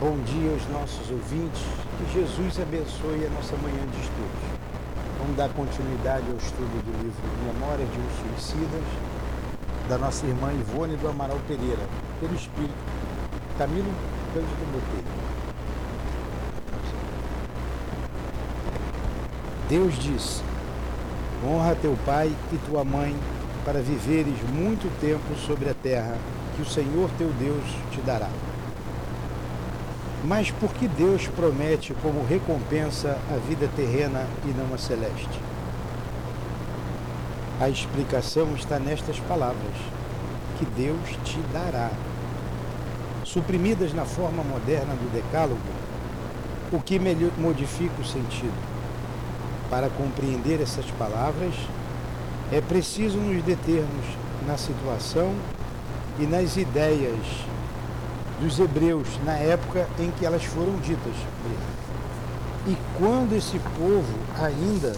Bom dia aos nossos ouvintes. Que Jesus abençoe a nossa manhã de estudos. Vamos dar continuidade ao estudo do livro Memória de um Suicidas, da nossa irmã Ivone do Amaral Pereira, pelo Espírito Camilo Cândido Botelho. Deus diz: Honra teu pai e tua mãe, para viveres muito tempo sobre a terra que o Senhor teu Deus te dará. Mas por que Deus promete como recompensa a vida terrena e não a celeste? A explicação está nestas palavras: que Deus te dará. Suprimidas na forma moderna do Decálogo, o que modifica o sentido. Para compreender essas palavras, é preciso nos determos na situação e nas ideias dos hebreus na época em que elas foram ditas. E quando esse povo ainda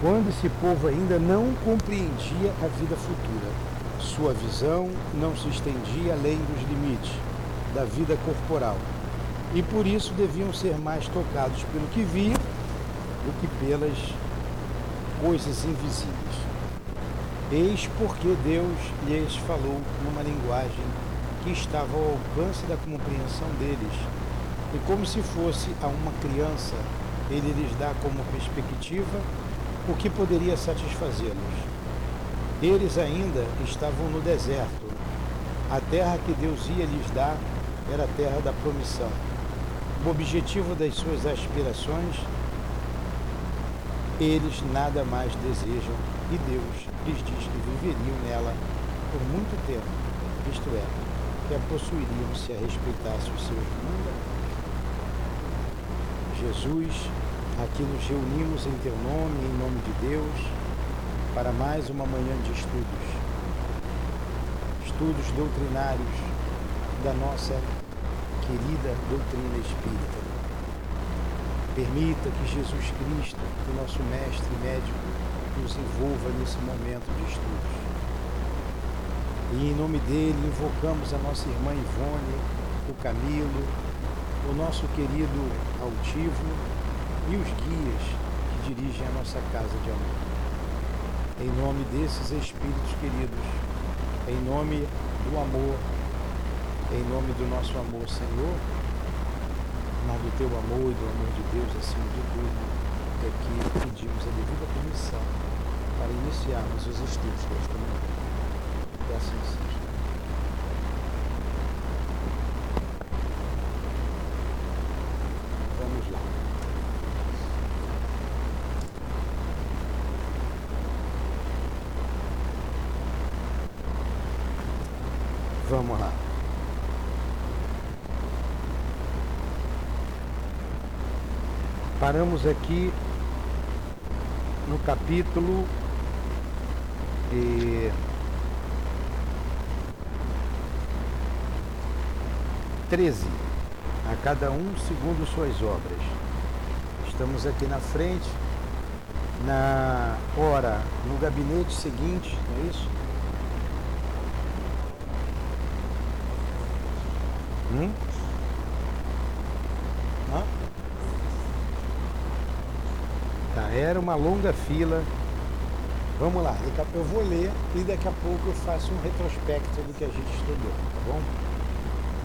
quando esse povo ainda não compreendia a vida futura. Sua visão não se estendia além dos limites da vida corporal e por isso deviam ser mais tocados pelo que viam do que pelas coisas invisíveis. Eis porque Deus lhes falou numa linguagem que estava ao alcance da compreensão deles, e como se fosse a uma criança, ele lhes dá como perspectiva o que poderia satisfazê-los. Eles ainda estavam no deserto. A terra que Deus ia lhes dar era a terra da promissão. O objetivo das suas aspirações eles nada mais desejam e Deus lhes diz que viveriam nela por muito tempo, isto é, que a possuiriam se a respeitasse os seus mandamentos. Jesus, aqui nos reunimos em teu nome, em nome de Deus, para mais uma manhã de estudos. Estudos doutrinários da nossa querida doutrina espírita. Permita que Jesus Cristo, o nosso mestre e médico, nos envolva nesse momento de estudos. E em nome dele invocamos a nossa irmã Ivone, o Camilo, o nosso querido Altivo e os guias que dirigem a nossa casa de amor. Em nome desses espíritos queridos, em nome do amor, em nome do nosso amor, Senhor, mas do teu amor e do amor de Deus acima de tudo, é que pedimos a devida permissão para iniciarmos os estudos desta manhã. Que assim seja. Vamos lá. Vamos lá. Paramos aqui no capítulo e treze a cada um segundo suas obras. Estamos aqui na frente, na hora, no gabinete seguinte, não é isso? Hum? Tá, era uma longa fila. Vamos lá, eu vou ler e daqui a pouco eu faço um retrospecto do que a gente estudou, tá bom?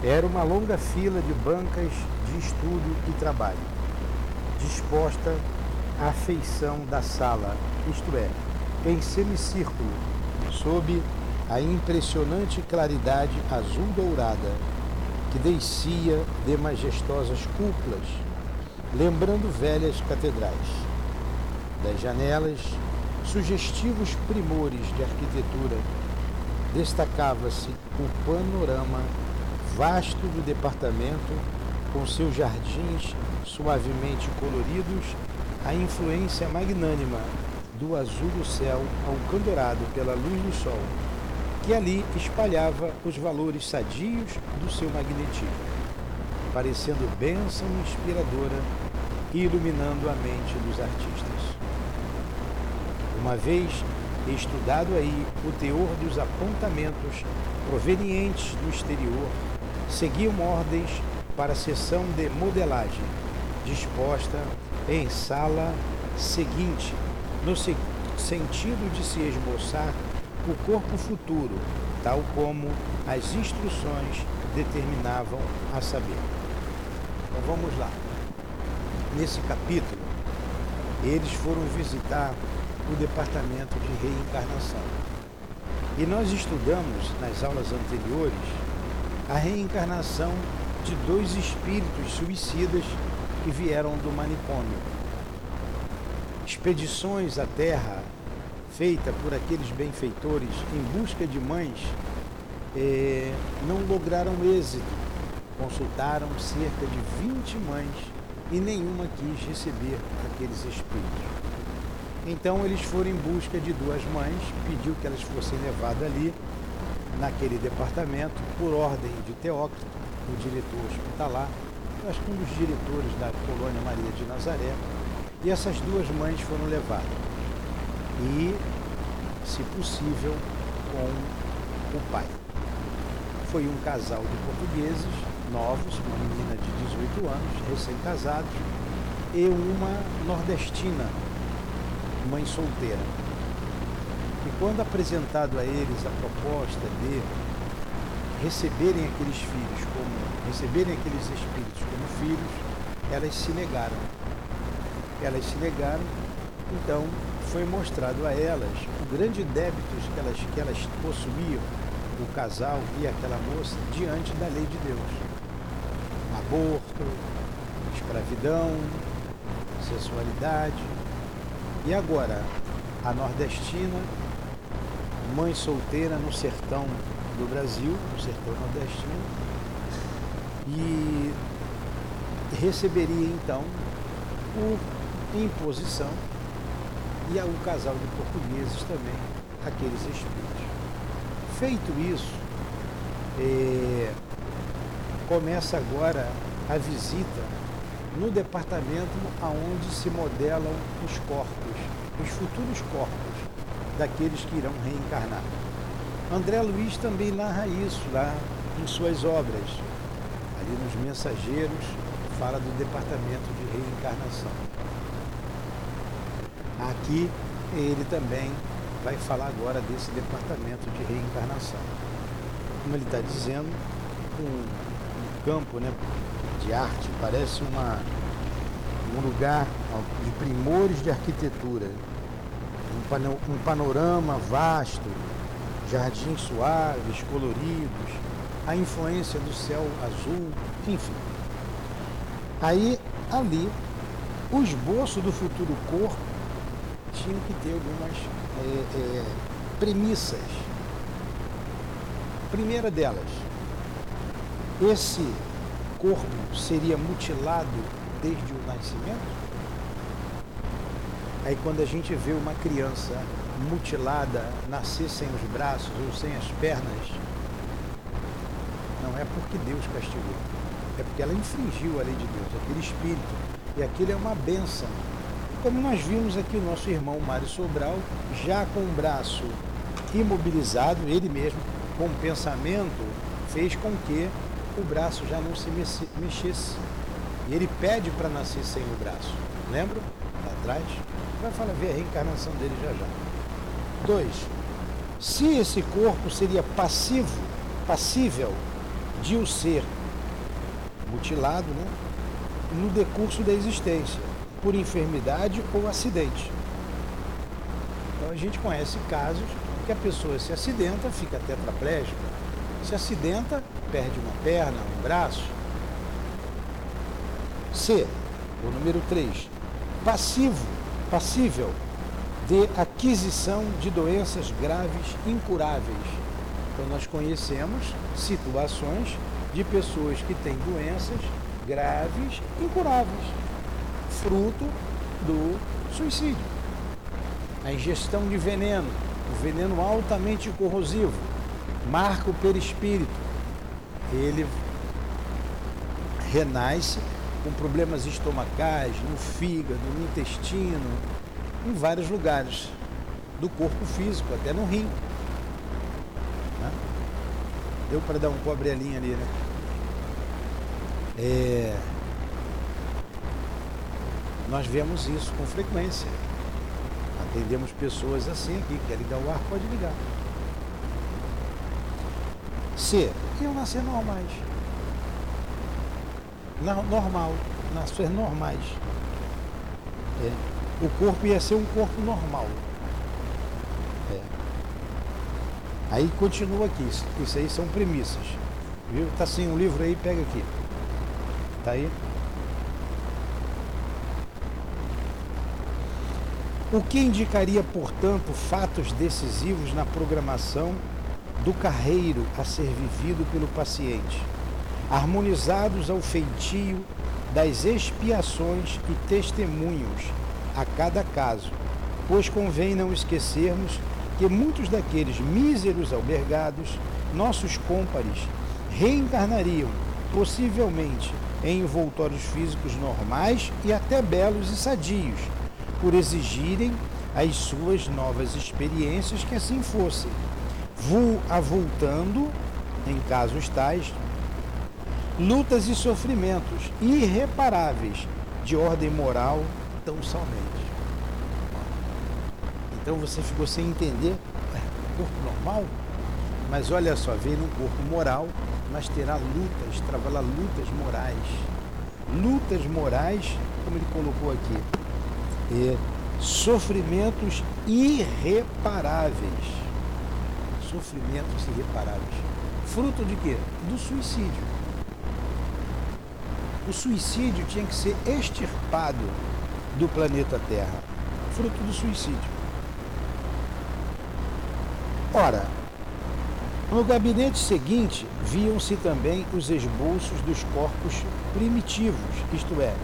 Era uma longa fila de bancas de estudo e trabalho, disposta à feição da sala, isto é, em semicírculo, sob a impressionante claridade azul dourada que descia de majestosas cúpulas, lembrando velhas catedrais das janelas, sugestivos primores de arquitetura, destacava-se o panorama vasto do departamento, com seus jardins suavemente coloridos, a influência magnânima do azul do céu alcandourado pela luz do sol, que ali espalhava os valores sadios do seu magnetismo, parecendo bênção inspiradora e iluminando a mente dos artistas. Uma vez estudado aí o teor dos apontamentos provenientes do exterior, seguiam ordens para a sessão de modelagem, disposta em sala seguinte, no se sentido de se esboçar o corpo futuro, tal como as instruções determinavam a saber. Então vamos lá. Nesse capítulo, eles foram visitar o departamento de reencarnação. E nós estudamos nas aulas anteriores a reencarnação de dois espíritos suicidas que vieram do manicômio. Expedições à Terra feita por aqueles benfeitores em busca de mães eh, não lograram êxito. Consultaram cerca de 20 mães e nenhuma quis receber aqueles espíritos. Então eles foram em busca de duas mães, pediu que elas fossem levadas ali, naquele departamento, por ordem de Teócrito, o diretor hospitalar, acho que um dos diretores da colônia Maria de Nazaré, e essas duas mães foram levadas. E, se possível, com o pai. Foi um casal de portugueses, novos, uma menina de 18 anos, recém-casados, e uma nordestina, mãe solteira. E quando apresentado a eles a proposta de receberem aqueles filhos como receberem aqueles espíritos como filhos, elas se negaram. Elas se negaram, então foi mostrado a elas o grande débito que elas, que elas possuíam, o casal e aquela moça, diante da lei de Deus. Aborto, escravidão, sexualidade. E agora, a nordestina, mãe solteira no sertão do Brasil, no sertão nordestino, e receberia então por imposição e o casal de portugueses também, aqueles espíritos. Feito isso, é, começa agora a visita no departamento aonde se modelam os corpos, os futuros corpos daqueles que irão reencarnar. André Luiz também narra isso lá em suas obras. Ali nos Mensageiros, fala do departamento de reencarnação. Aqui ele também vai falar agora desse departamento de reencarnação. Como ele está dizendo, um, um, campo né, de arte parece uma, um lugar de primores de arquitetura, um panorama vasto, jardins suaves, coloridos, a influência do céu azul, enfim. Aí, ali, o esboço do futuro corpo tinha que ter algumas é, é, premissas. Primeira delas, esse corpo seria mutilado desde o nascimento? Aí quando a gente vê uma criança mutilada nascer sem os braços ou sem as pernas, não é porque Deus castigou, é porque ela infringiu a lei de Deus, aquele espírito. E aquilo é uma benção. Como nós vimos aqui o nosso irmão Mário Sobral, já com o braço imobilizado, ele mesmo, com o pensamento, fez com que o braço já não se mexesse. E ele pede para nascer sem o braço. Lembra? Lá atrás? Vai falar, ver a reencarnação dele já já. 2. Se esse corpo seria passivo, passível de o ser mutilado né, no decurso da existência, por enfermidade ou acidente. Então a gente conhece casos que a pessoa se acidenta, fica tetraplégica, se acidenta, perde uma perna, um braço. C, o número 3, passivo, passível de aquisição de doenças graves incuráveis. Então, nós conhecemos situações de pessoas que têm doenças graves incuráveis, fruto do suicídio. A ingestão de veneno, o veneno altamente corrosivo, marca o perispírito. Ele renasce com problemas estomacais, no fígado, no intestino, em vários lugares. do corpo físico, até no rim. Né? Deu para dar um cobrelinho ali, né? É... Nós vemos isso com frequência. Atendemos pessoas assim aqui, quer ligar o ar, pode ligar. C. Iam nascer normais. Normal. Nascer normais. É. O corpo ia ser um corpo normal. É. Aí continua aqui. Isso aí são premissas. Viu? Tá sem um livro aí, pega aqui. Tá aí? O que indicaria, portanto, fatos decisivos na programação do carreiro a ser vivido pelo paciente, harmonizados ao feitio das expiações e testemunhos a cada caso, pois convém não esquecermos que muitos daqueles míseros albergados, nossos cômpares, reencarnariam, possivelmente, em envoltórios físicos normais e até belos e sadios, por exigirem as suas novas experiências que assim fossem, avultando, em casos tais, lutas e sofrimentos irreparáveis de ordem moral tão somente. Então você ficou sem entender corpo normal, mas olha só, veio num corpo moral, mas terá lutas, trabalhar lutas morais. Lutas morais, como ele colocou aqui, e sofrimentos irreparáveis. Sofrimentos irreparáveis. Fruto de quê? Do suicídio. O suicídio tinha que ser extirpado do planeta Terra. Fruto do suicídio. Ora, no gabinete seguinte viam-se também os esboços dos corpos primitivos, isto é,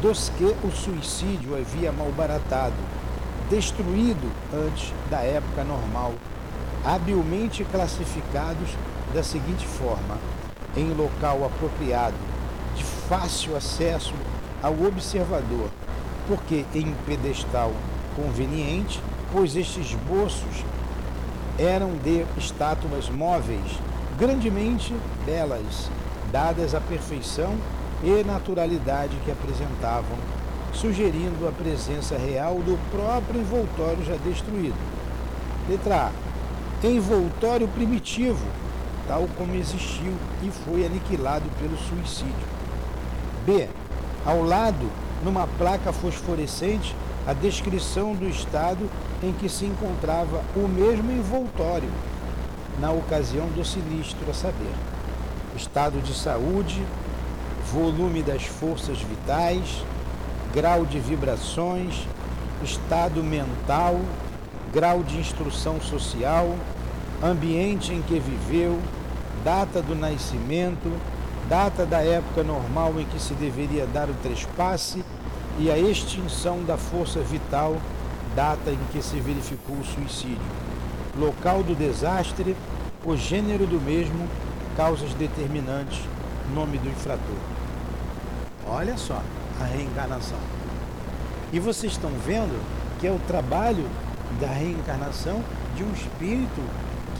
dos que o suicídio havia malbaratado, destruído antes da época normal, habilmente classificados da seguinte forma: em local apropriado, de fácil acesso ao observador, porque em pedestal conveniente, pois estes esboços eram de estátuas móveis, grandemente belas, dadas à perfeição e naturalidade que apresentavam, sugerindo a presença real do próprio envoltório já destruído. Letra A. Envoltório primitivo, tal como existiu e foi aniquilado pelo suicídio. B. Ao lado, numa placa fosforescente, a descrição do estado em que se encontrava o mesmo envoltório na ocasião do sinistro, a saber, estado de saúde, volume das forças vitais, grau de vibrações, estado mental, grau de instrução social, ambiente em que viveu, data do nascimento, data da época normal em que se deveria dar o trespasse e a extinção da força vital, data em que se verificou o suicídio, local do desastre, o gênero do mesmo, causas determinantes, nome do infrator. Olha só a reencarnação. E vocês estão vendo que é o trabalho da reencarnação de um espírito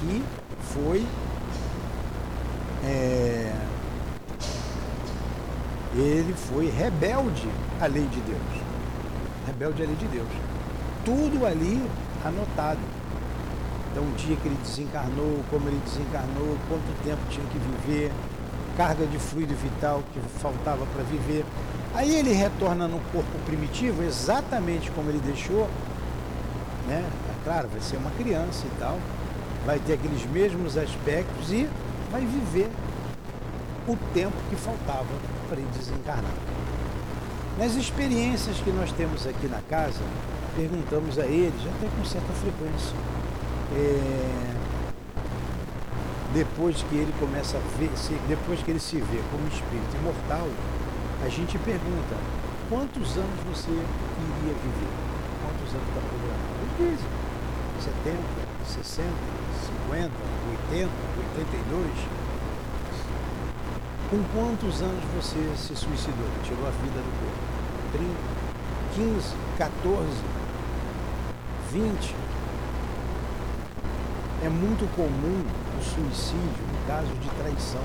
que foi é, ele foi rebelde à lei de Deus. Rebelde à lei de Deus. Tudo ali anotado. Então, o dia que ele desencarnou, como ele desencarnou, quanto tempo tinha que viver, carga de fluido vital que faltava para viver. Aí ele retorna no corpo primitivo, exatamente como ele deixou, né? É claro, vai ser uma criança e tal, vai ter aqueles mesmos aspectos e vai viver o tempo que faltava para ele desencarnar. Nas experiências que nós temos aqui na casa, perguntamos a eles, até com certa frequência, é, depois que ele começa a ver, depois que ele se vê como espírito imortal, a gente pergunta, quantos anos você iria viver? Quantos anos está programado? Eles dizem, 70, 60, 50, 80, 82. Com quantos anos você se suicidou? Tirou a vida do corpo? 30, 15, 14, 20? É muito comum o suicídio no caso de traição.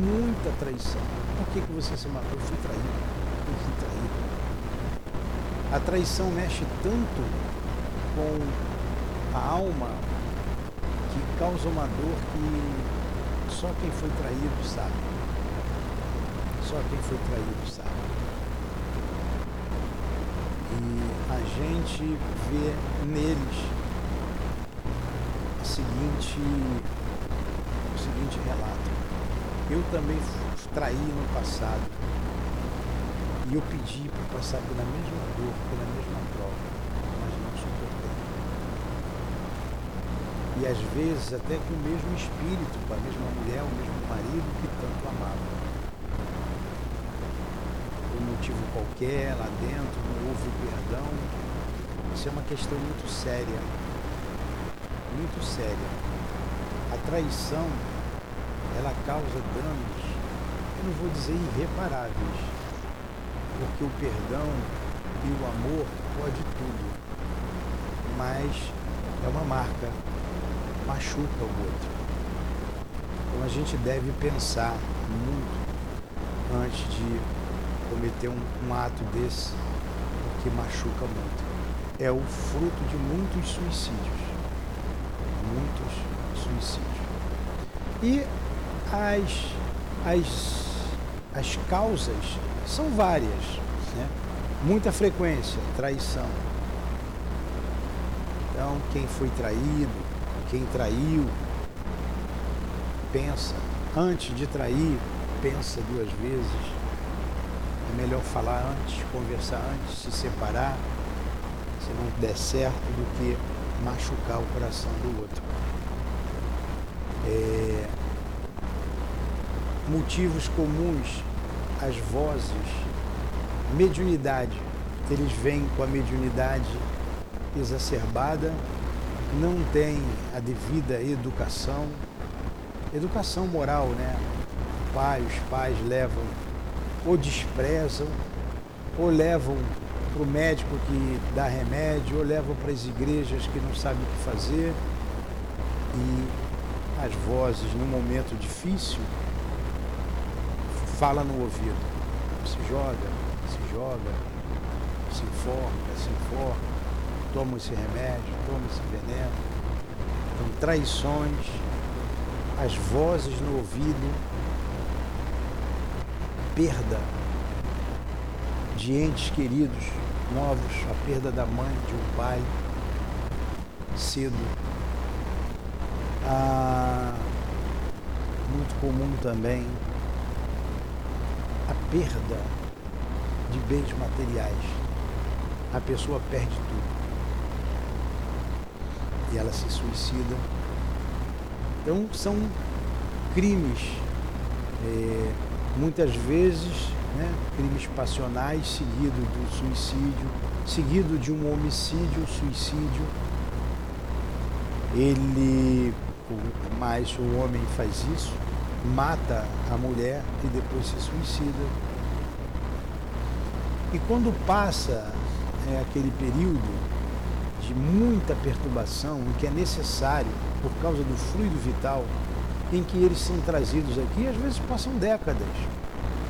Muita traição. Por que, que você se matou? Eu fui traído. Eu fui traído. A traição mexe tanto com a alma que causa uma dor que só quem foi traído sabe. Só quem foi traído sabe. E a gente vê neles a seguinte, o seguinte relato. Eu também traí no passado. E eu pedi para passar pela mesma dor, pela mesma prova, mas não suportei. E às vezes até com o mesmo espírito, com a mesma mulher, o mesmo marido que tanto amava motivo qualquer lá dentro, não houve perdão. Isso é uma questão muito séria. Muito séria. A traição, ela causa danos, eu não vou dizer irreparáveis, porque o perdão e o amor pode tudo, mas é uma marca, machuca o outro. Então a gente deve pensar muito antes de cometer um, um ato desse, que machuca muito. É o fruto de muitos suicídios. Muitos suicídios. E as, as, as causas são várias. Né? Muita frequência, traição. Então, quem foi traído, quem traiu, pensa, antes de trair, pensa duas vezes é melhor falar antes, conversar antes, se separar, se não der certo, do que machucar o coração do outro. É... Motivos comuns às vozes, mediunidade. Eles vêm com a mediunidade exacerbada, não têm a devida educação, educação moral, né? O pai, os pais levam ou desprezam, ou levam para o médico que dá remédio, ou levam para as igrejas que não sabem o que fazer. E as vozes, num momento difícil, fala no ouvido. Se joga, se joga, se enforca, se enforca, toma esse remédio, toma esse veneno. Então, traições, as vozes no ouvido perda de entes queridos novos, a perda da mãe, de um pai cedo. Ah, muito comum também a perda de bens materiais. A pessoa perde tudo. E ela se suicida. Então são crimes. É, muitas vezes né, crimes passionais, seguido do suicídio, seguido de um homicídio, suicídio. Ele, mais o homem faz isso, mata a mulher e depois se suicida. E quando passa é, aquele período de muita perturbação, em que é necessário, por causa do fluido vital, em que eles são trazidos aqui, às vezes passam décadas.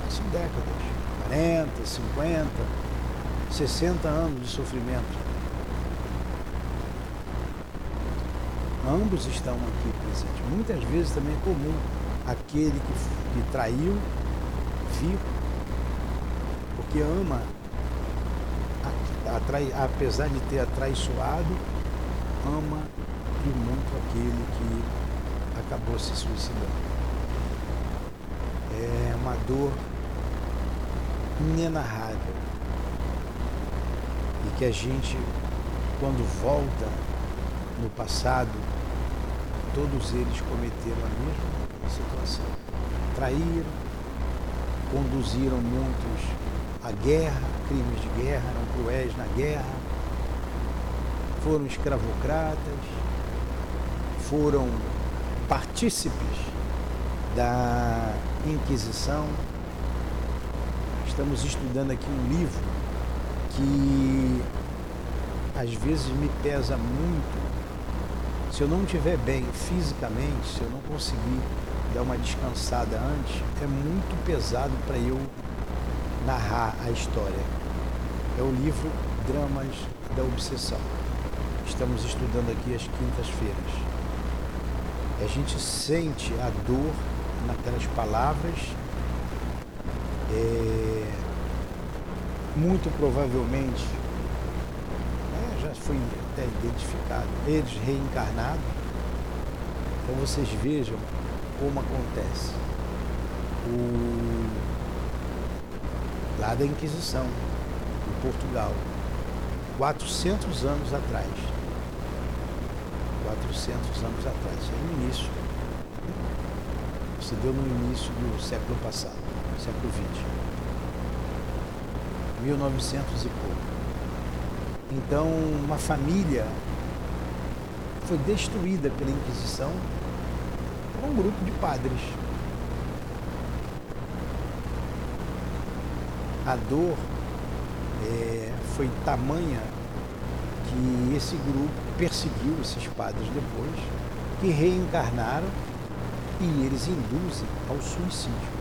Passam décadas. 40, 50, 60 anos de sofrimento. Ambos estão aqui presentes. Muitas vezes também é comum aquele que, que traiu vir porque ama, atrai, apesar de ter atraiçoado, ama e muito aquele que acabou se suicidando. É uma dor inenarrável. E que a gente, quando volta no passado, todos eles cometeram a mesma situação. Traíram, conduziram muitos à guerra, crimes de guerra, eram cruéis na guerra, foram escravocratas, foram partícipes da Inquisição. Estamos estudando aqui um livro que às vezes me pesa muito Se eu não estiver bem fisicamente, se eu não conseguir dar uma descansada antes, é muito pesado para eu narrar a história. É o livro Dramas da Obsessão. Estamos estudando aqui às quintas-feiras. A gente sente a dor naquelas palavras. É, muito provavelmente, né, já foi até identificado, eles reencarnados. Então vocês vejam como acontece. O, lá da Inquisição, em Portugal, 400 anos atrás. 400 anos atrás, é o início. Se deu no início do século passado, século XX. 1900 e pouco. Então, uma família foi destruída pela Inquisição por um grupo de padres. A dor é, foi tamanha que esse grupo perseguiu esses padres depois, que reencarnaram e eles induzem ao suicídio.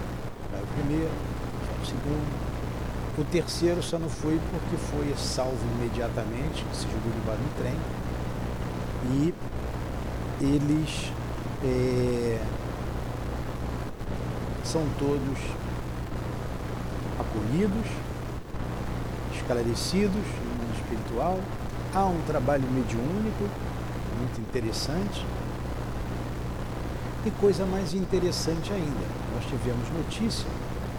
O primeiro, o segundo. O terceiro só não foi porque foi salvo imediatamente, se jogou debaixo do trem. E eles é, são todos acolhidos, esclarecidos no mundo espiritual. Há um trabalho mediúnico muito interessante. E coisa mais interessante ainda, nós tivemos notícia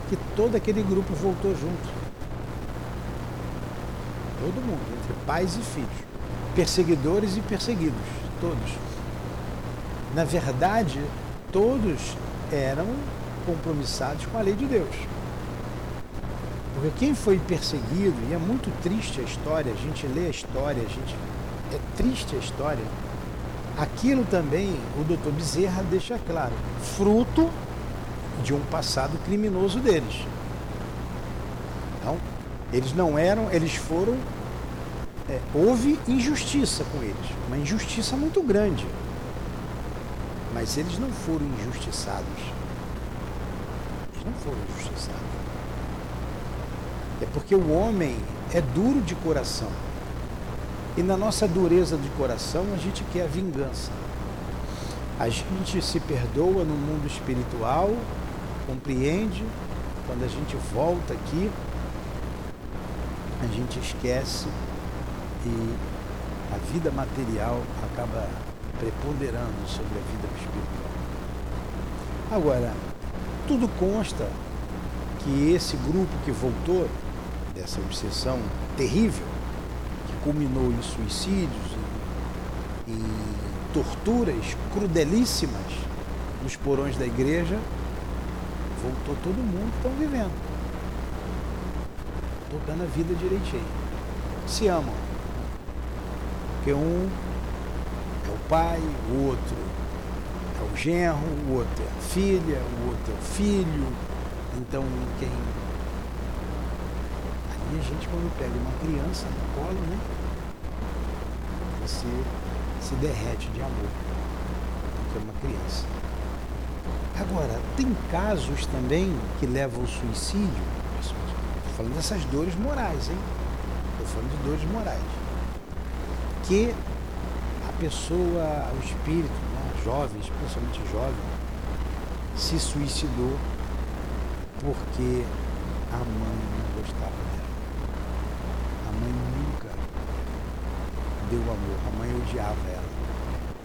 que todo aquele grupo voltou junto. Todo mundo, entre pais e filhos, perseguidores e perseguidos, todos. Na verdade, todos eram compromissados com a lei de Deus. Porque quem foi perseguido, e é muito triste a história, a gente lê a história, a gente é triste a história. Aquilo também o doutor Bezerra deixa claro, fruto de um passado criminoso deles. Então, eles não eram, eles foram. É, houve injustiça com eles, uma injustiça muito grande. Mas eles não foram injustiçados. Eles não foram injustiçados. É porque o homem é duro de coração. E na nossa dureza de coração a gente quer a vingança. A gente se perdoa no mundo espiritual, compreende, quando a gente volta aqui, a gente esquece e a vida material acaba preponderando sobre a vida espiritual. Agora, tudo consta que esse grupo que voltou dessa obsessão terrível, que culminou em suicídios e, torturas crudelíssimas nos porões da igreja, voltou todo mundo que estão vivendo, tocando a vida direitinho. Se amam. Porque um é o pai, o outro é o genro, o outro é a filha, o outro é o filho. Então quem a gente, quando pega uma criança no colo, né? Você se derrete de amor. Porque é uma criança. Agora, tem casos também que levam ao suicídio. Estou falando dessas dores morais, hein? Estou falando de dores morais. Que a pessoa, o espírito, né, jovem, especialmente jovem, se suicidou porque a mãe não gostava mãe nunca deu amor, a mãe odiava ela.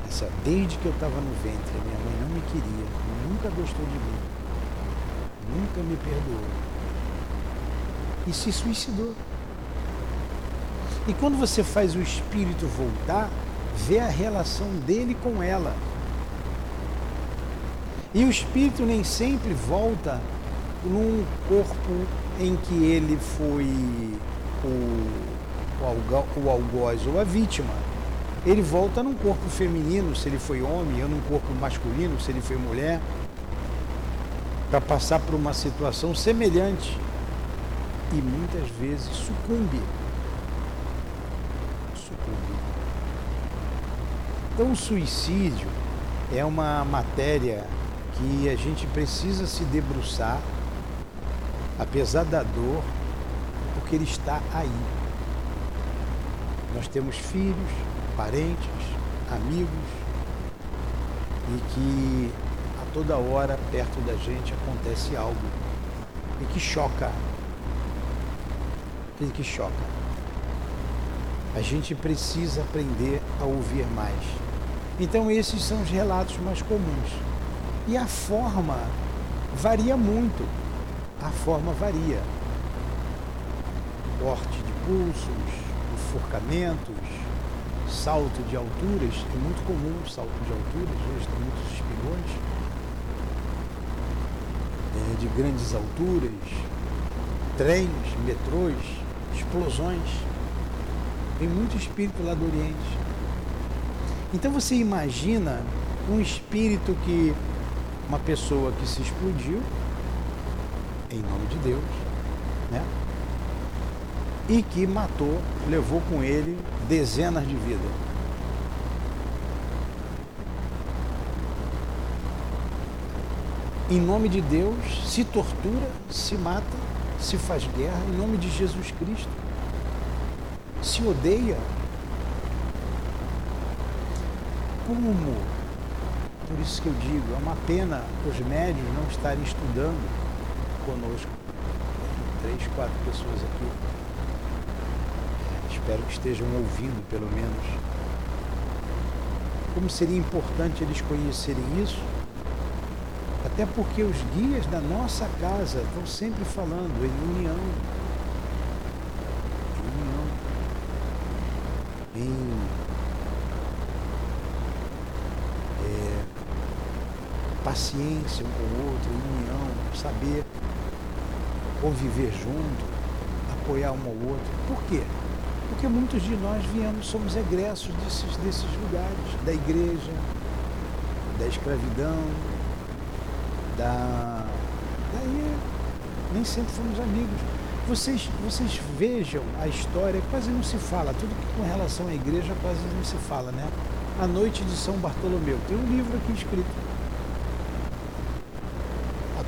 Essa, desde que eu estava no ventre, a minha mãe não me queria, nunca gostou de mim, nunca me perdoou. E se suicidou. E quando você faz o espírito voltar, vê a relação dele com ela. E o espírito nem sempre volta num corpo em que ele foi o, o, o algoz ou a vítima, ele volta num corpo feminino, se ele foi homem, ou num corpo masculino, se ele foi mulher, para passar por uma situação semelhante e muitas vezes sucumbe. Sucumbe. Então, o suicídio é uma matéria que a gente precisa se debruçar, apesar da dor, porque ele está aí. Nós temos filhos, parentes, amigos, e que a toda hora perto da gente acontece algo e que choca. E que choca. A gente precisa aprender a ouvir mais. Então esses são os relatos mais comuns. E a forma varia muito. A forma varia. Corte de pulsos, enforcamentos, salto de alturas. É muito comum o salto de alturas, hoje tem muitos espigões. É, de grandes alturas, trens, metrôs, explosões. Tem muito espírito lá do Oriente. Então você imagina um espírito que uma pessoa que se explodiu em nome de Deus, né? E que matou, levou com ele dezenas de vidas. Em nome de Deus, se tortura, se mata, se faz guerra, em nome de Jesus Cristo. Se odeia, como? Por isso que eu digo, é uma pena os médios não estarem estudando conosco. Três, quatro pessoas aqui. Espero que estejam ouvindo, pelo menos. Como seria importante eles conhecerem isso? Até porque os guias da nossa casa estão sempre falando em união. Em união. Em paciência um com o outro, união, saber conviver junto, apoiar um ao outro. Por quê? Porque muitos de nós viemos, somos egressos desses, desses lugares, da igreja, da escravidão, da. Daí nem sempre fomos amigos. Vocês, vocês vejam a história, quase não se fala, tudo que com relação à igreja quase não se fala, né? A Noite de São Bartolomeu. Tem um livro aqui escrito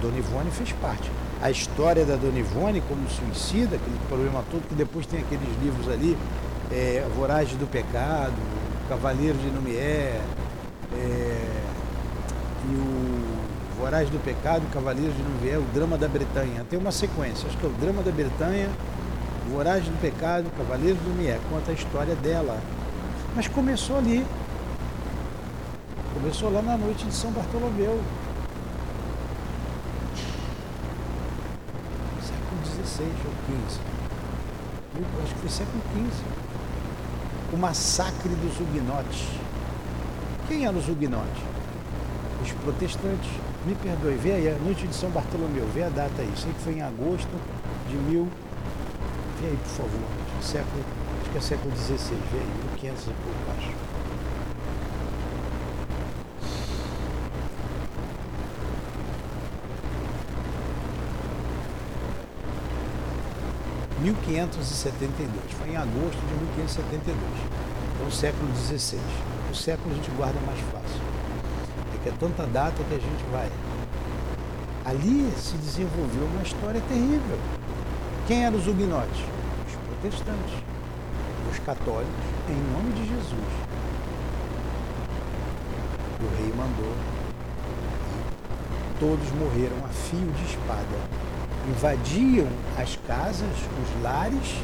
Dona Ivone fez parte. A história da Dona Ivone como suicida, aquele problema todo, que depois tem aqueles livros ali, é, Voragem do Pecado, Cavaleiro de Numier, é, e o Voragem do Pecado, Cavaleiro de Numier, o Drama da Bretanha. Tem uma sequência, acho que é o Drama da Bretanha, Voragem do Pecado, Cavaleiro de Numier, conta a história dela. Mas começou ali. Começou lá na noite de São Bartolomeu. Ou 15. Eu acho que foi século XV. O massacre dos huguenotes. Quem eram os huguenotes? Os protestantes. Me perdoe, vê aí, a noite de São Bartolomeu, vê a data aí. Sei que foi em agosto de mil. Vê aí, por favor. Século, acho que é século XVI, vê aí, 1500 e pouco, acho. 1572. Foi em agosto de 1572. Então, o século XVI. O século a gente guarda mais fácil. É que é tanta data que a gente vai. Ali se desenvolveu uma história terrível. Quem eram os huguenotes? Os protestantes. Os católicos, em nome de Jesus. O rei mandou. Todos morreram a fio de espada invadiam as casas, os lares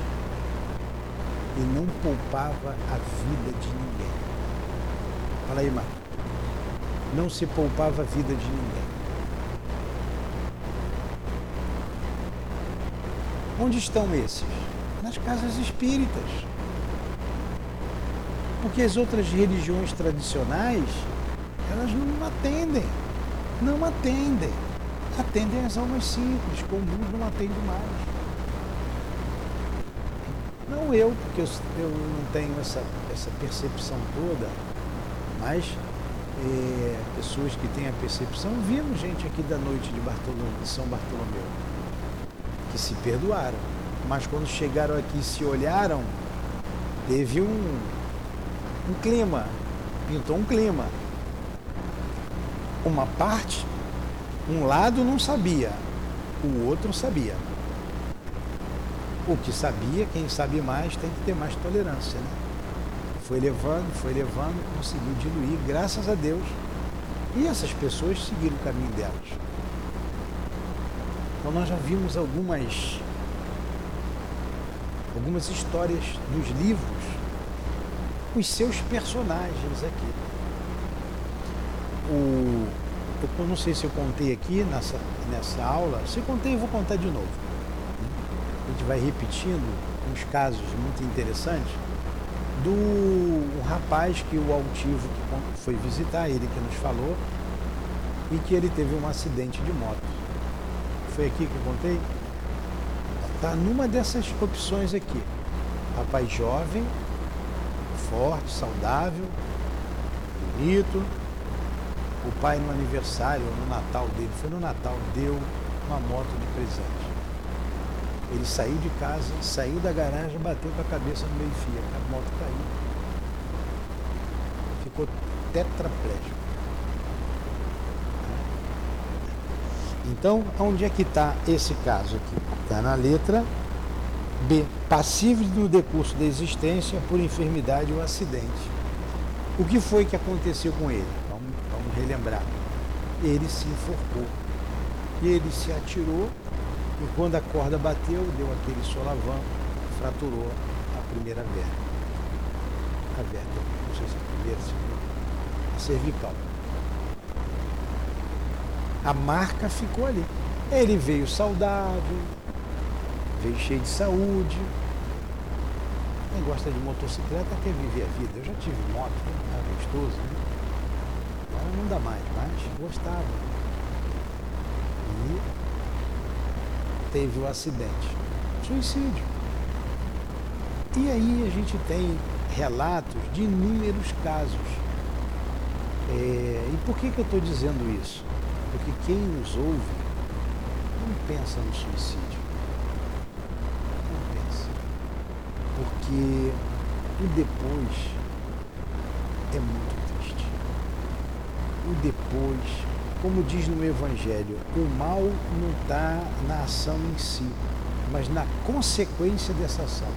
e não poupava a vida de ninguém. Fala aí, Marco. Não se poupava a vida de ninguém. Onde estão esses? Nas casas espíritas. Porque as outras religiões tradicionais, elas não atendem. Não atendem atendem as almas simples, comuns não atende mais. Não eu, porque eu, eu não tenho essa, essa percepção toda, mas é, pessoas que têm a percepção, vimos gente aqui da noite de, Bartolomeu, de São Bartolomeu, que se perdoaram, mas quando chegaram aqui e se olharam, teve um, um clima, pintou um clima. Uma parte, um lado não sabia, o outro sabia. O que sabia, quem sabe mais, tem que ter mais tolerância. Né? Foi levando, foi levando, conseguiu diluir, graças a Deus. E essas pessoas seguiram o caminho delas. Então nós já vimos algumas algumas histórias dos livros, os seus personagens aqui. O, eu não sei se eu contei aqui nessa, nessa aula, se contei eu vou contar de novo. A gente vai repetindo uns casos muito interessantes do um rapaz que o altivo que foi visitar, ele que nos falou, e que ele teve um acidente de moto. Foi aqui que eu contei? Está numa dessas opções aqui. Rapaz jovem, forte, saudável, bonito. O pai no aniversário, no Natal dele, foi no Natal, deu uma moto de presente. Ele saiu de casa, saiu da garagem, bateu com a cabeça no meio-fio. A moto caiu. Ficou tetraplégico. Então, onde é que está esse caso aqui? Está na letra B. Passivo no decurso da existência por enfermidade ou acidente. O que foi que aconteceu com ele? Relembrar. Ele se enforcou. Ele se atirou e quando a corda bateu, deu aquele solavanco, fraturou a primeira vértebra. A vértebra, não sei se é a primeira, a cervical a marca ficou ali. Ele veio saudável, veio cheio de saúde. Quem gosta de motocicleta quer viver a vida. Eu já tive moto? Tá gostoso, né? Não dá mais, mas gostava. E teve o acidente. Suicídio. E aí a gente tem relatos de inúmeros casos. É, e por que, que eu estou dizendo isso? Porque quem nos ouve não pensa no suicídio. Não pensa. Porque o depois é muito depois, como diz no Evangelho, o mal não está na ação em si, mas na consequência dessa ação.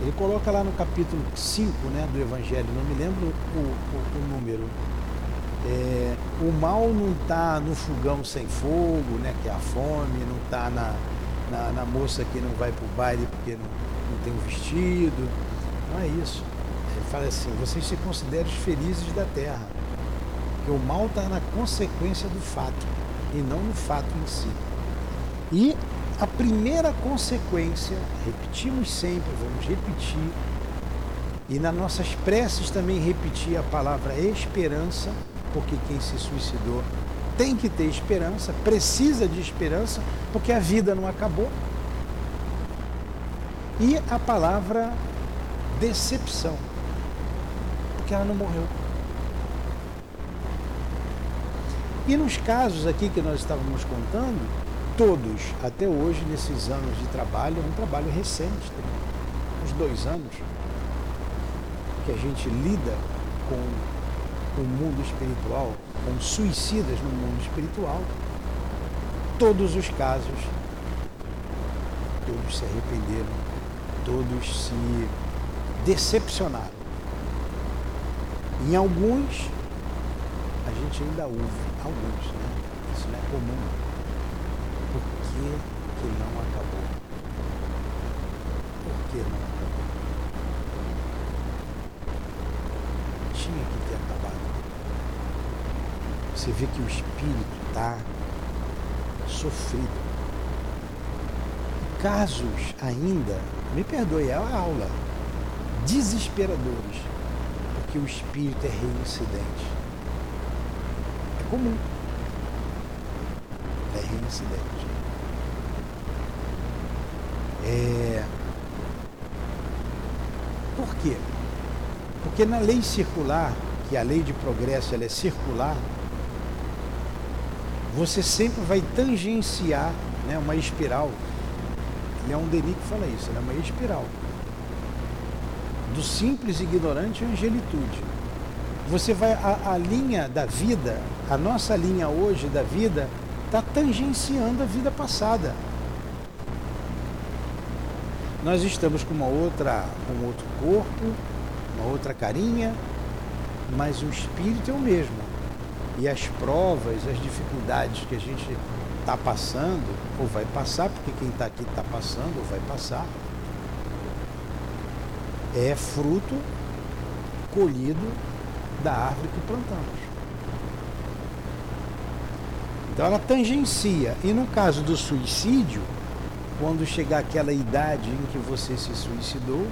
Ele coloca lá no capítulo 5 né, do Evangelho, não me lembro o, o, o número, é, o mal não está no fogão sem fogo, né, que é a fome, não está na, na, na, moça que não vai para o baile porque não, não tem um vestido. Não é isso. Ele fala assim, vocês se consideram felizes da terra. Porque o mal está na consequência do fato e não no fato em si. E a primeira consequência, repetimos sempre, vamos repetir, e nas nossas preces também repetir a palavra esperança, porque quem se suicidou tem que ter esperança, precisa de esperança, porque a vida não acabou. E a palavra decepção, porque ela não morreu. E nos casos aqui que nós estávamos contando, todos, até hoje, nesses anos de trabalho, é um trabalho recente, uns dois anos, que a gente lida com o mundo espiritual, com suicidas no mundo espiritual, todos os casos, todos se arrependeram, todos se decepcionaram. Em alguns, a gente ainda ouve, alguns, né? Isso não é comum. Por que, que não acabou? Por que não acabou? Tinha que ter acabado. Você vê que o espírito está sofrido. Casos ainda, me perdoe, é a aula, desesperadores, porque o espírito é reincidente. É comum. É reincidente. É... Por quê? Porque na lei circular, que a lei de progresso ela é circular, você sempre vai tangenciar né, uma espiral. Leon Denis que fala isso, ela é uma espiral. do simples ignorante à angelitude. Você vai a, a linha da vida, a nossa linha hoje da vida está tangenciando a vida passada. Nós estamos com uma outra, um outro corpo, uma outra carinha, mas o espírito é o mesmo. E as provas, as dificuldades que a gente está passando, ou vai passar, porque quem está aqui está passando, ou vai passar, é fruto colhido da árvore que plantamos. Então ela tangencia. E no caso do suicídio, quando chegar aquela idade em que você se suicidou,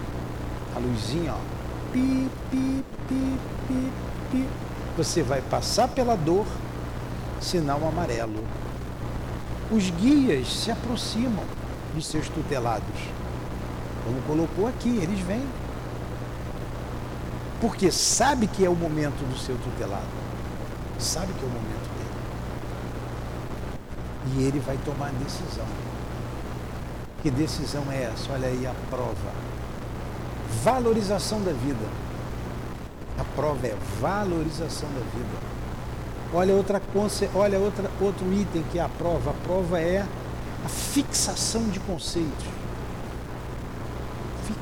a luzinha, ó, pi, pi, pi, pi, pi, você vai passar pela dor, sinal amarelo. Os guias se aproximam de seus tutelados. Como colocou aqui, eles vêm. Porque sabe que é o momento do seu tutelado. Sabe que é o momento. E ele vai tomar decisão. Que decisão é essa? Olha aí a prova. Valorização da vida. A prova é valorização da vida. Olha outra olha outra outro item que é a prova. A prova é a fixação de conceitos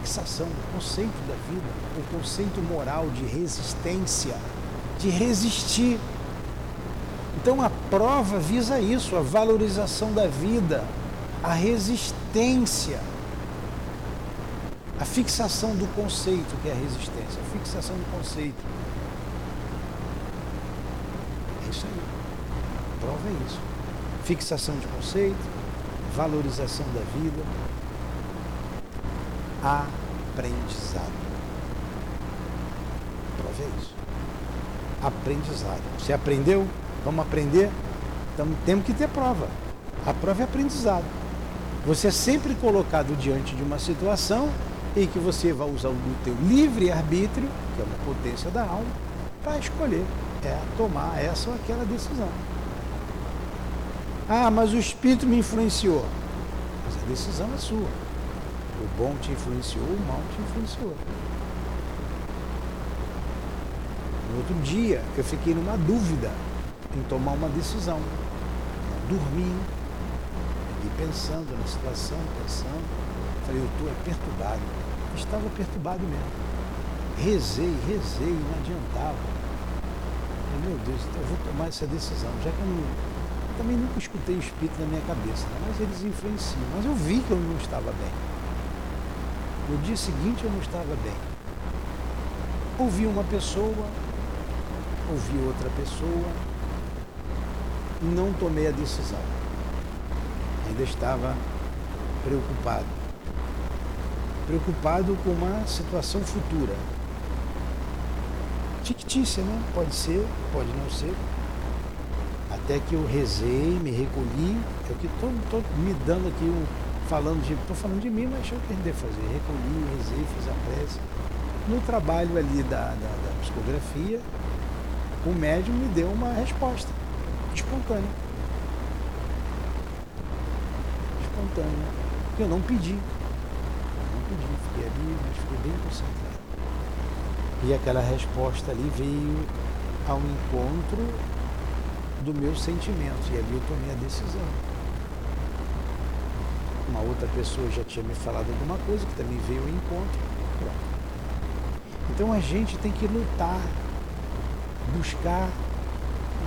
fixação, o conceito da vida, o conceito moral de resistência, de resistir. Então a prova visa isso, a valorização da vida, a resistência, a fixação do conceito que é a resistência, a fixação do conceito. É isso aí. A prova é isso. Fixação de conceito, valorização da vida, aprendizado. Prova é isso. Aprendizado. Você aprendeu? Vamos aprender? Então temos que ter prova. A prova é aprendizado. Você é sempre colocado diante de uma situação em que você vai usar o teu livre arbítrio, que é uma potência da alma, para escolher, é tomar essa ou aquela decisão. Ah, mas o espírito me influenciou. Mas a decisão é sua. O bom te influenciou, o mal te influenciou. No outro dia, eu fiquei numa dúvida em tomar uma decisão. Eu dormi, fiquei pensando na situação, pensando. Falei, eu estou perturbado. Eu estava perturbado mesmo. Rezei, rezei, não adiantava. Falei, meu Deus, então eu vou tomar essa decisão, já que eu não, também nunca escutei o espírito na minha cabeça, né? mas eles influenciam. Mas eu vi que eu não estava bem. No dia seguinte eu não estava bem. Ouvi uma pessoa, ouvi outra pessoa, não tomei a decisão. Ainda estava preocupado. Preocupado com uma situação futura. Fictícia, né? Pode ser, pode não ser. Até que eu rezei, me recolhi. É o que estou me dando aqui um falando de. Estou falando de mim, mas gente deve fazer? Recolhi, rezei, fiz a prece. No trabalho ali da, da, da psicografia, o médium me deu uma resposta espontânea. Espontânea. Eu não pedi. Eu não pedi, fiquei ali, mas fiquei bem concentrado. E aquela resposta ali veio ao encontro do meu sentimento. E ali eu tomei a decisão uma outra pessoa já tinha me falado alguma coisa que também veio ao encontro. Pronto. Então a gente tem que lutar, buscar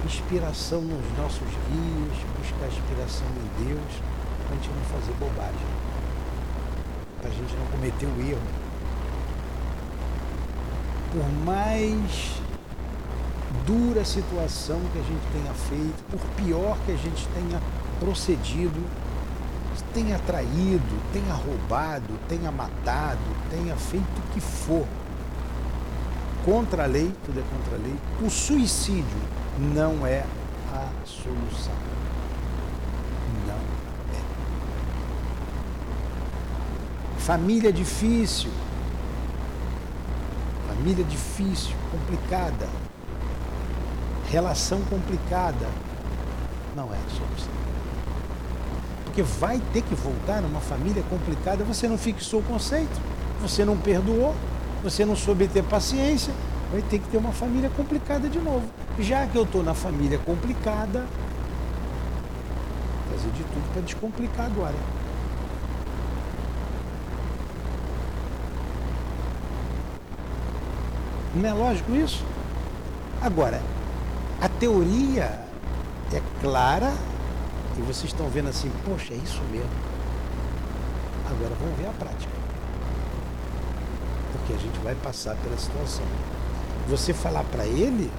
inspiração nos nossos guias, buscar inspiração em Deus, para a gente não fazer bobagem, para a gente não cometer o erro. Por mais dura situação que a gente tenha feito, por pior que a gente tenha procedido, tenha traído, tenha roubado, tenha matado, tenha feito o que for. Contra a lei, tudo é contra a lei. O suicídio não é a solução. Não é. Família difícil. Família difícil, complicada. Relação complicada. Não é a solução porque vai ter que voltar numa família complicada, você não fixou o conceito, você não perdoou, você não soube ter paciência, vai ter que ter uma família complicada de novo. Já que eu estou na família complicada, fazer de tudo para descomplicar agora. Não é lógico isso? Agora, a teoria é clara e vocês estão vendo assim, poxa, é isso mesmo. Agora vamos ver a prática. Porque a gente vai passar pela situação. Você falar para ele,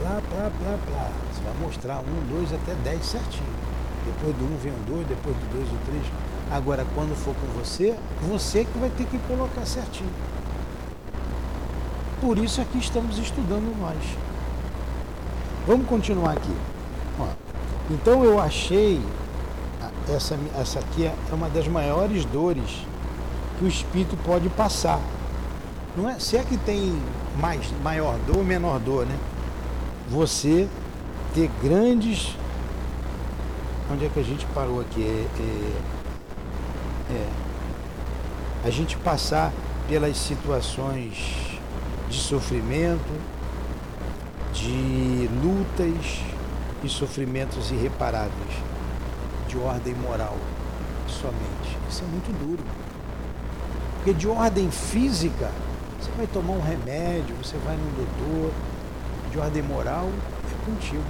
blá, blá, blá, blá. Você vai mostrar um, dois, até dez certinho. Depois do um vem um dois, depois do dois o três. Agora, quando for com você, você que vai ter que colocar certinho. Por isso aqui estamos estudando nós. Vamos continuar aqui. Ó, então eu achei essa, essa aqui é uma das maiores dores que o espírito pode passar. Não é? Se é que tem mais maior dor ou menor dor, né? Você ter grandes. Onde é que a gente parou aqui? É, é, é. A gente passar pelas situações de sofrimento, de lutas e sofrimentos irreparáveis, de ordem moral somente. Isso é muito duro. Porque de ordem física, você vai tomar um remédio, você vai no doutor, de ordem moral é contigo.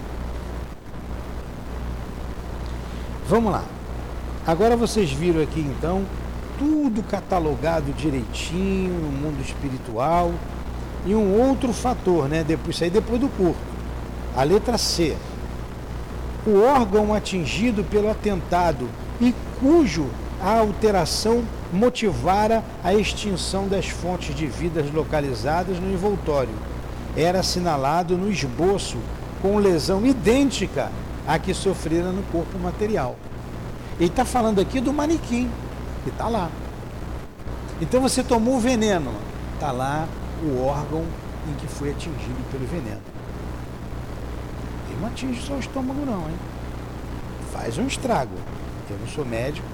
Vamos lá. Agora vocês viram aqui então tudo catalogado direitinho no mundo espiritual e um outro fator, né? Depois, isso aí depois do curto. A letra C. O órgão atingido pelo atentado e cujo a alteração motivara a extinção das fontes de vidas localizadas no envoltório. Era assinalado no esboço com lesão idêntica à que sofrera no corpo material. Ele está falando aqui do manequim, que está lá. Então você tomou o veneno, está lá o órgão em que foi atingido pelo veneno. Ele não atinge só o estômago não, hein? Faz um estrago. Eu não sou médico,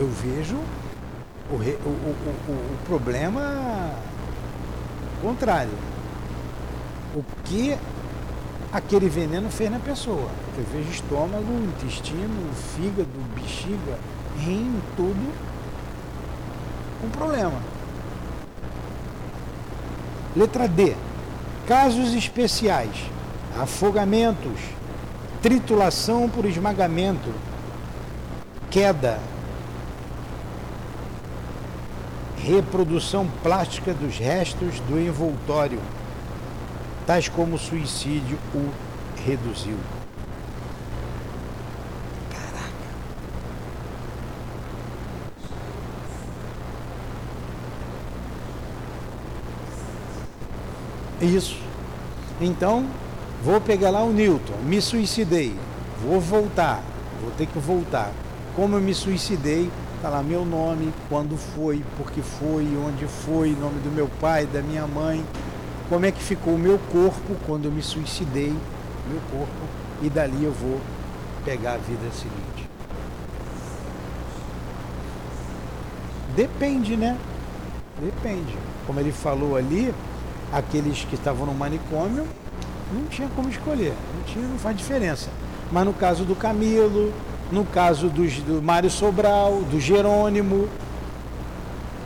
eu vejo o, re, o, o, o, o problema contrário. O que aquele veneno fez na pessoa. Eu vejo estômago, intestino, fígado, bexiga, rim, tudo com problema. Letra D. Casos especiais: afogamentos, tritulação por esmagamento, queda, reprodução plástica dos restos do envoltório, tais como suicídio o reduziu. Isso. Então, vou pegar lá o Newton, me suicidei, vou voltar, vou ter que voltar. Como eu me suicidei, tá lá meu nome, quando foi, por que foi, onde foi, nome do meu pai, da minha mãe, como é que ficou o meu corpo quando eu me suicidei, meu corpo, e dali eu vou pegar a vida seguinte. Depende, né? Depende. Como ele falou ali, aqueles que estavam no manicômio, não tinha como escolher, não tinha, não faz diferença. Mas no caso do Camilo, no caso do Mário Sobral, do Jerônimo,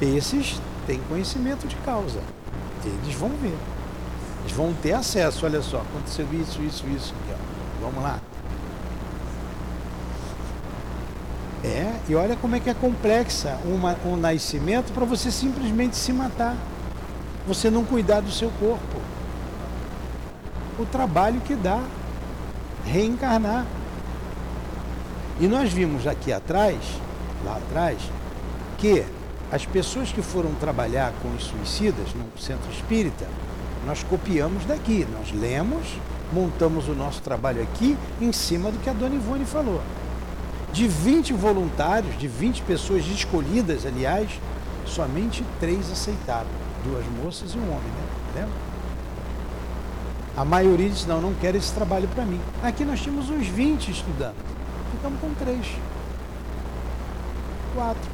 esses têm conhecimento de causa. Eles vão ver. Eles vão ter acesso. Olha só, aconteceu isso, isso, isso. Aqui, Vamos lá. É, e olha como é que é complexa uma, um nascimento para você simplesmente se matar você não cuidar do seu corpo. O trabalho que dá reencarnar. E nós vimos aqui atrás, lá atrás, que as pessoas que foram trabalhar com os suicidas no centro espírita, nós copiamos daqui, nós lemos, montamos o nosso trabalho aqui em cima do que a dona Ivone falou. De 20 voluntários, de 20 pessoas escolhidas, aliás, somente três aceitaram duas moças e um homem, né? Lembra? A maioria disse, não, não quero esse trabalho para mim. Aqui nós tínhamos uns 20 estudando. Ficamos com três. Quatro.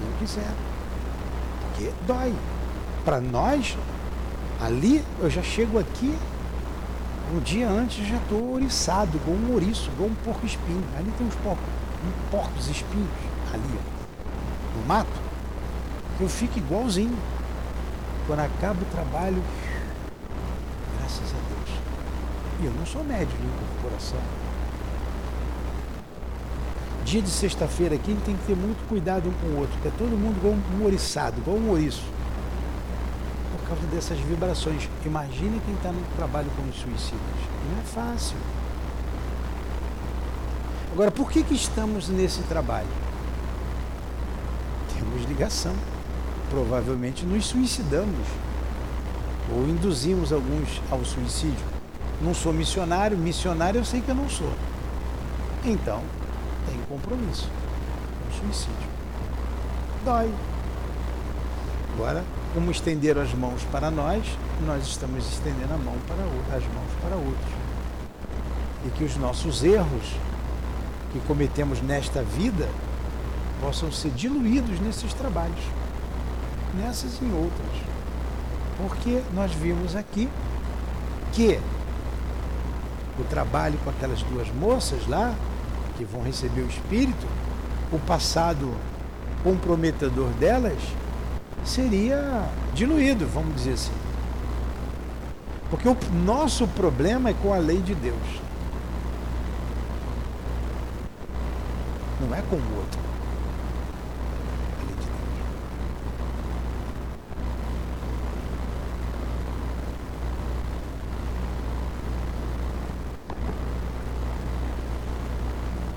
Não quiseram. Porque dói. Para nós, ali, eu já chego aqui, um dia antes já estou oriçado, igual um ouriço, igual um porco espinho. Ali tem uns porcos, um porcos espinhos, ali, ó, no mato. Eu fico igualzinho. Quando acaba o trabalho, graças a Deus. E eu não sou médico de incorporação. Dia de sexta-feira aqui, tem que ter muito cuidado um com o outro, porque é todo mundo igual um ouriçado, igual um ouriço. Causa dessas vibrações. Imagine quem está no trabalho com os suicidas. Não é fácil. Agora, por que, que estamos nesse trabalho? Temos ligação. Provavelmente nos suicidamos. Ou induzimos alguns ao suicídio. Não sou missionário, missionário eu sei que eu não sou. Então, tem compromisso com o suicídio. Dói. Agora, como estenderam as mãos para nós, nós estamos estendendo a mão para, as mãos para outros. E que os nossos erros que cometemos nesta vida possam ser diluídos nesses trabalhos, nessas e em outras. Porque nós vimos aqui que o trabalho com aquelas duas moças lá, que vão receber o Espírito, o passado comprometedor delas seria diluído, vamos dizer assim. Porque o nosso problema é com a lei de Deus. Não é com o outro.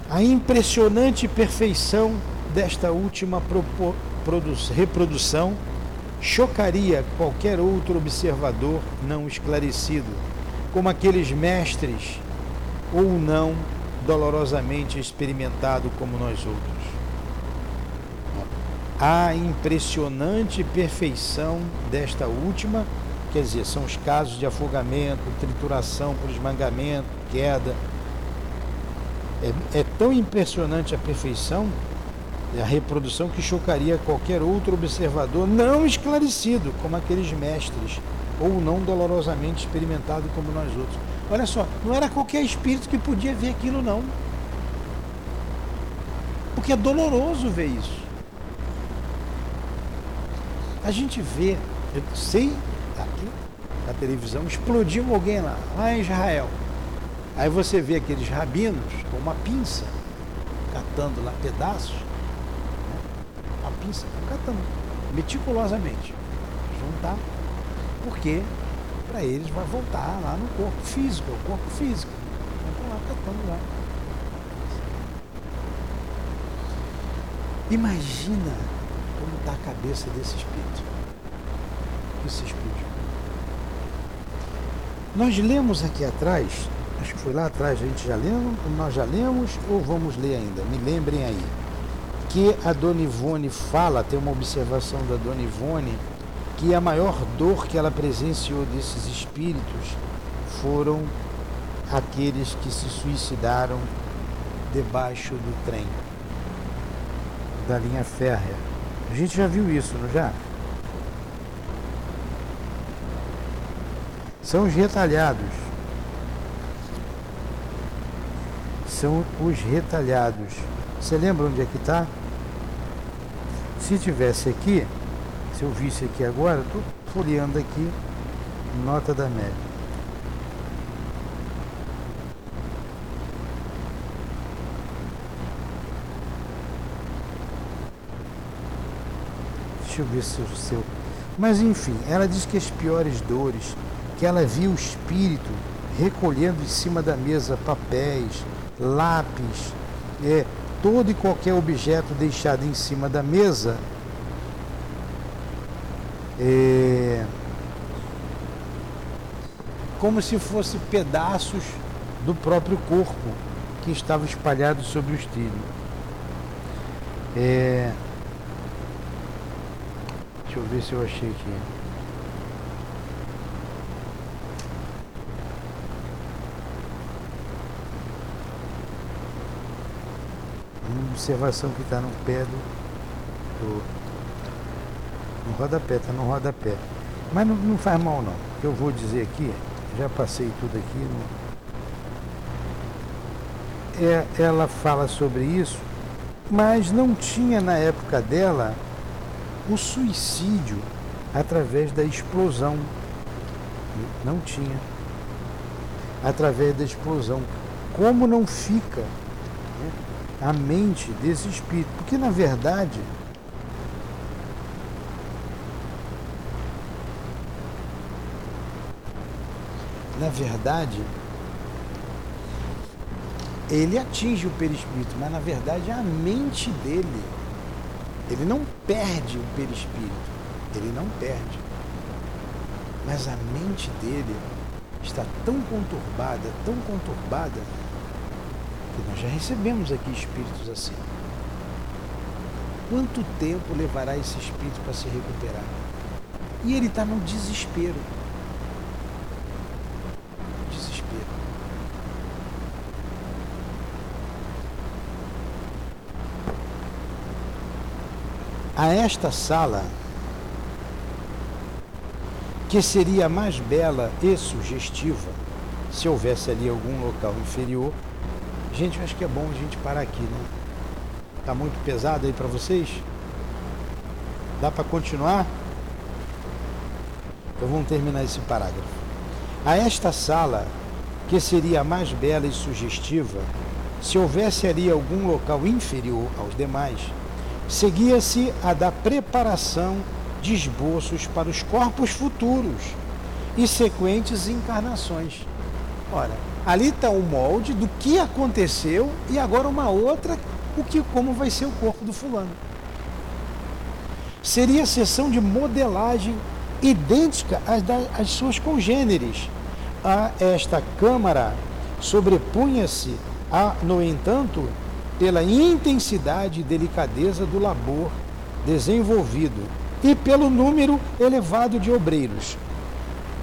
A impressionante perfeição desta última reprodução chocaria qualquer outro observador não esclarecido, como aqueles mestres ou não dolorosamente experimentado como nós outros. A impressionante perfeição desta última, quer dizer, são os casos de afogamento, trituração por esmagamento, queda, é, é tão impressionante a perfeição, a reprodução que chocaria qualquer outro observador não esclarecido, como aqueles mestres, ou não dolorosamente experimentado como nós outros. Olha só, não era qualquer espírito que podia ver aquilo, não. Porque é doloroso ver isso. A gente vê, eu sei, aqui na televisão, explodiu alguém lá, lá em Israel. Aí você vê aqueles rabinos com uma pinça, catando lá pedaços? Pinça, catando meticulosamente, juntar, porque para eles vai voltar lá no corpo físico, é o corpo físico. Então lá catando lá. Imagina como está a cabeça desse espírito. Esse espírito. Nós lemos aqui atrás acho que foi lá atrás, a gente já lemos, nós já lemos ou vamos ler ainda? Me lembrem aí. Que a Dona Ivone fala, tem uma observação da Dona Ivone, que a maior dor que ela presenciou desses espíritos foram aqueles que se suicidaram debaixo do trem, da linha férrea. A gente já viu isso, não já? São os retalhados são os retalhados. Você lembra onde é que está? Se tivesse aqui, se eu visse aqui agora, estou folheando aqui, nota da média. Deixa eu ver se o seu. Mas enfim, ela diz que as piores dores, que ela viu o espírito recolhendo em cima da mesa papéis, lápis, é, todo e qualquer objeto deixado em cima da mesa é, como se fosse pedaços do próprio corpo que estava espalhado sobre os trilhos. É, deixa eu ver se eu achei aqui. Observação que está no pé do, do No rodapé, está no rodapé. Mas não, não faz mal não. Que eu vou dizer aqui, já passei tudo aqui. Não... É, ela fala sobre isso, mas não tinha na época dela o suicídio através da explosão. Não tinha. Através da explosão. Como não fica a mente desse espírito? Porque na verdade na verdade, ele atinge o perispírito, mas na verdade a mente dele. Ele não perde o perispírito, ele não perde. Mas a mente dele está tão conturbada, tão conturbada, nós já recebemos aqui espíritos assim. Quanto tempo levará esse espírito para se recuperar? E ele está no desespero. a esta sala, que seria mais bela e sugestiva, se houvesse ali algum local inferior. Gente, acho que é bom a gente parar aqui, né? Tá muito pesado aí para vocês? Dá para continuar? Então vamos terminar esse parágrafo. A esta sala, que seria mais bela e sugestiva, se houvesse ali algum local inferior aos demais, seguia-se a da preparação de esboços para os corpos futuros e sequentes encarnações. Ora, ali está o molde do que aconteceu e agora uma outra, o que como vai ser o corpo do fulano. Seria a sessão de modelagem idêntica às, às suas congêneres. A esta câmara sobrepunha-se, no entanto, pela intensidade e delicadeza do labor desenvolvido e pelo número elevado de obreiros.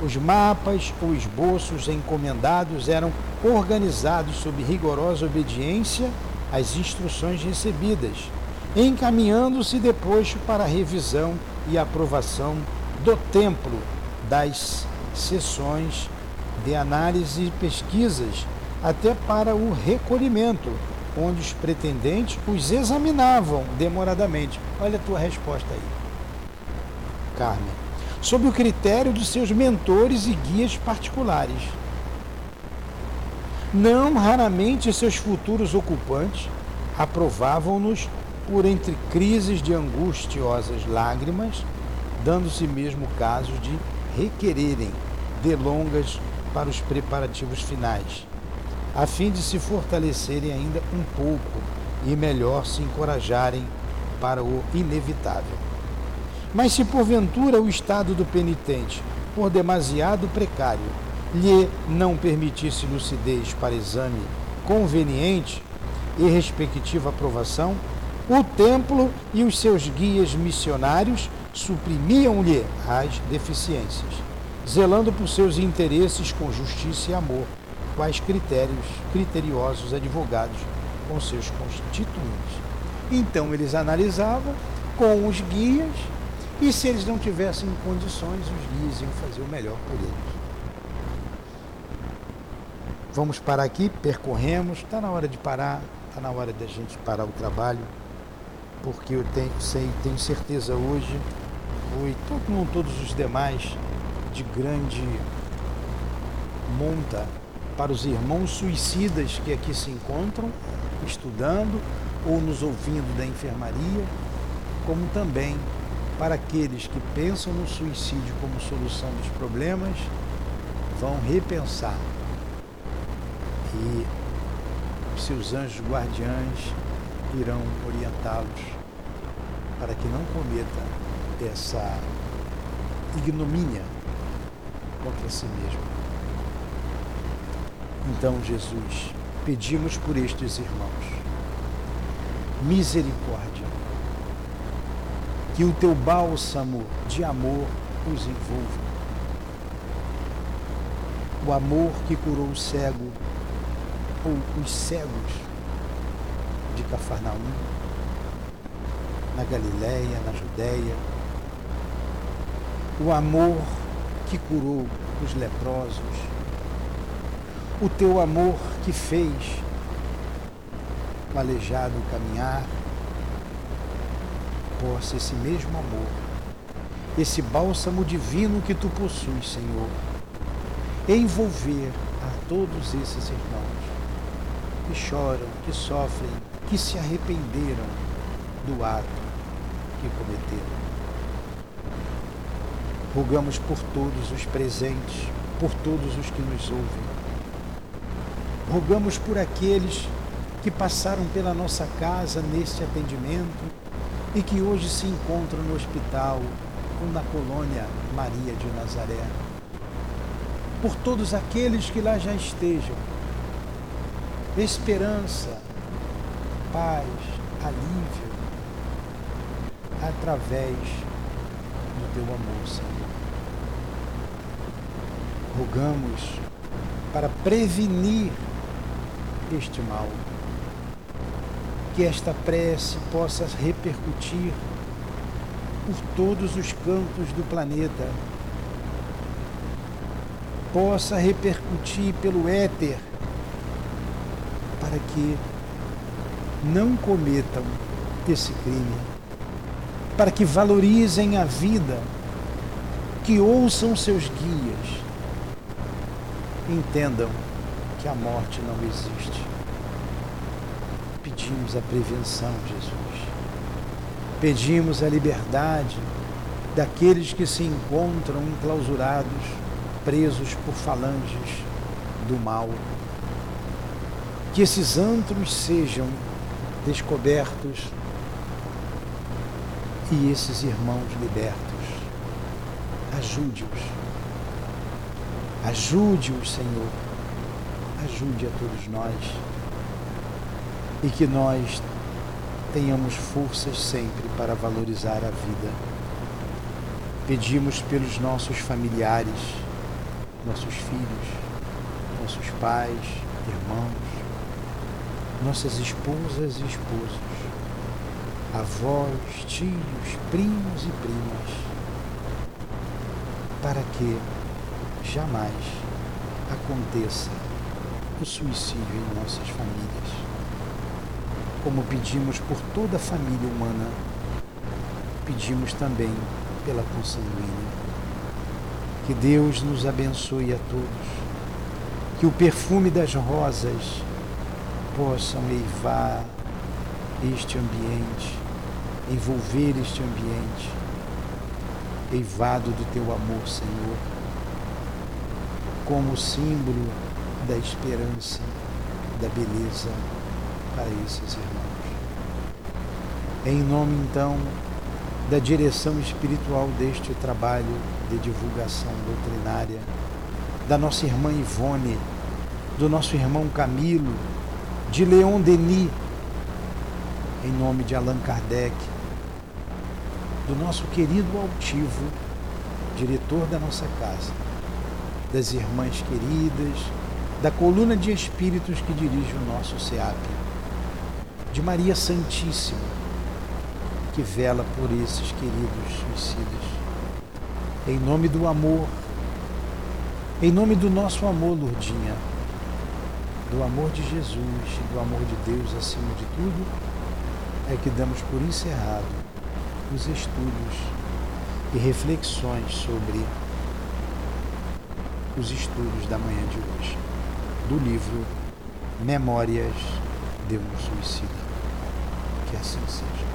Os mapas ou esboços encomendados eram organizados sob rigorosa obediência às instruções recebidas, encaminhando-se depois para a revisão e aprovação do templo das sessões de análise e pesquisas, até para o recolhimento onde os pretendentes os examinavam demoradamente. Olha a tua resposta aí, Carmen. Sob o critério dos seus mentores e guias particulares. Não raramente seus futuros ocupantes aprovavam-nos por entre crises de angustiosas lágrimas, dando-se mesmo caso de requererem delongas para os preparativos finais a fim de se fortalecerem ainda um pouco e melhor se encorajarem para o inevitável. Mas se porventura o estado do penitente, por demasiado precário, lhe não permitisse lucidez para exame conveniente e respectiva aprovação, o templo e os seus guias missionários suprimiam-lhe as deficiências, zelando por seus interesses com justiça e amor quais critérios criteriosos advogados com seus constituintes. Então eles analisavam com os guias e se eles não tivessem condições, os guias iam fazer o melhor por eles. Vamos parar aqui, percorremos, está na hora de parar, está na hora da gente parar o trabalho, porque eu tenho, sei, tenho certeza hoje, foi como todos os demais, de grande monta para os irmãos suicidas que aqui se encontram, estudando ou nos ouvindo da enfermaria, como também para aqueles que pensam no suicídio como solução dos problemas, vão repensar e seus anjos guardiães irão orientá-los para que não cometa essa ignomínia contra si mesmo. Então, Jesus, pedimos por estes irmãos misericórdia, que o teu bálsamo de amor os envolva. O amor que curou o cego ou os cegos de Cafarnaum, na Galiléia, na Judéia, o amor que curou os leprosos, o teu amor que fez o aleijado caminhar, possa esse mesmo amor, esse bálsamo divino que tu possuis, Senhor, envolver a todos esses irmãos que choram, que sofrem, que se arrependeram do ato que cometeram. Rogamos por todos os presentes, por todos os que nos ouvem. Rogamos por aqueles que passaram pela nossa casa neste atendimento e que hoje se encontram no hospital ou na colônia Maria de Nazaré. Por todos aqueles que lá já estejam. Esperança, paz, alívio, através do teu amor, Senhor. Rogamos para prevenir este mal que esta prece possa repercutir por todos os cantos do planeta, possa repercutir pelo éter, para que não cometam esse crime, para que valorizem a vida, que ouçam seus guias, entendam que a morte não existe pedimos a prevenção, Jesus. Pedimos a liberdade daqueles que se encontram enclausurados, presos por falanges do mal. Que esses antros sejam descobertos e esses irmãos libertos. Ajude-os. Ajude-os, Senhor. Ajude a todos nós e que nós tenhamos forças sempre para valorizar a vida. Pedimos pelos nossos familiares, nossos filhos, nossos pais, irmãos, nossas esposas e esposos, avós, tios, primos e primas, para que jamais aconteça o suicídio em nossas famílias como pedimos por toda a família humana, pedimos também pela consanguínea. Que Deus nos abençoe a todos, que o perfume das rosas possam eivar este ambiente, envolver este ambiente, eivado do teu amor, Senhor, como símbolo da esperança, da beleza para esses irmãos. Em nome, então, da direção espiritual deste trabalho de divulgação doutrinária, da nossa irmã Ivone, do nosso irmão Camilo, de Leon Denis, em nome de Allan Kardec, do nosso querido altivo, diretor da nossa casa, das irmãs queridas, da coluna de espíritos que dirige o nosso SEAP de Maria Santíssima, que vela por esses queridos suicidas. Em nome do amor, em nome do nosso amor, Lourdinha, do amor de Jesus e do amor de Deus acima de tudo, é que damos por encerrado os estudos e reflexões sobre os estudos da manhã de hoje, do livro Memórias de um Suicida. Que assim seja.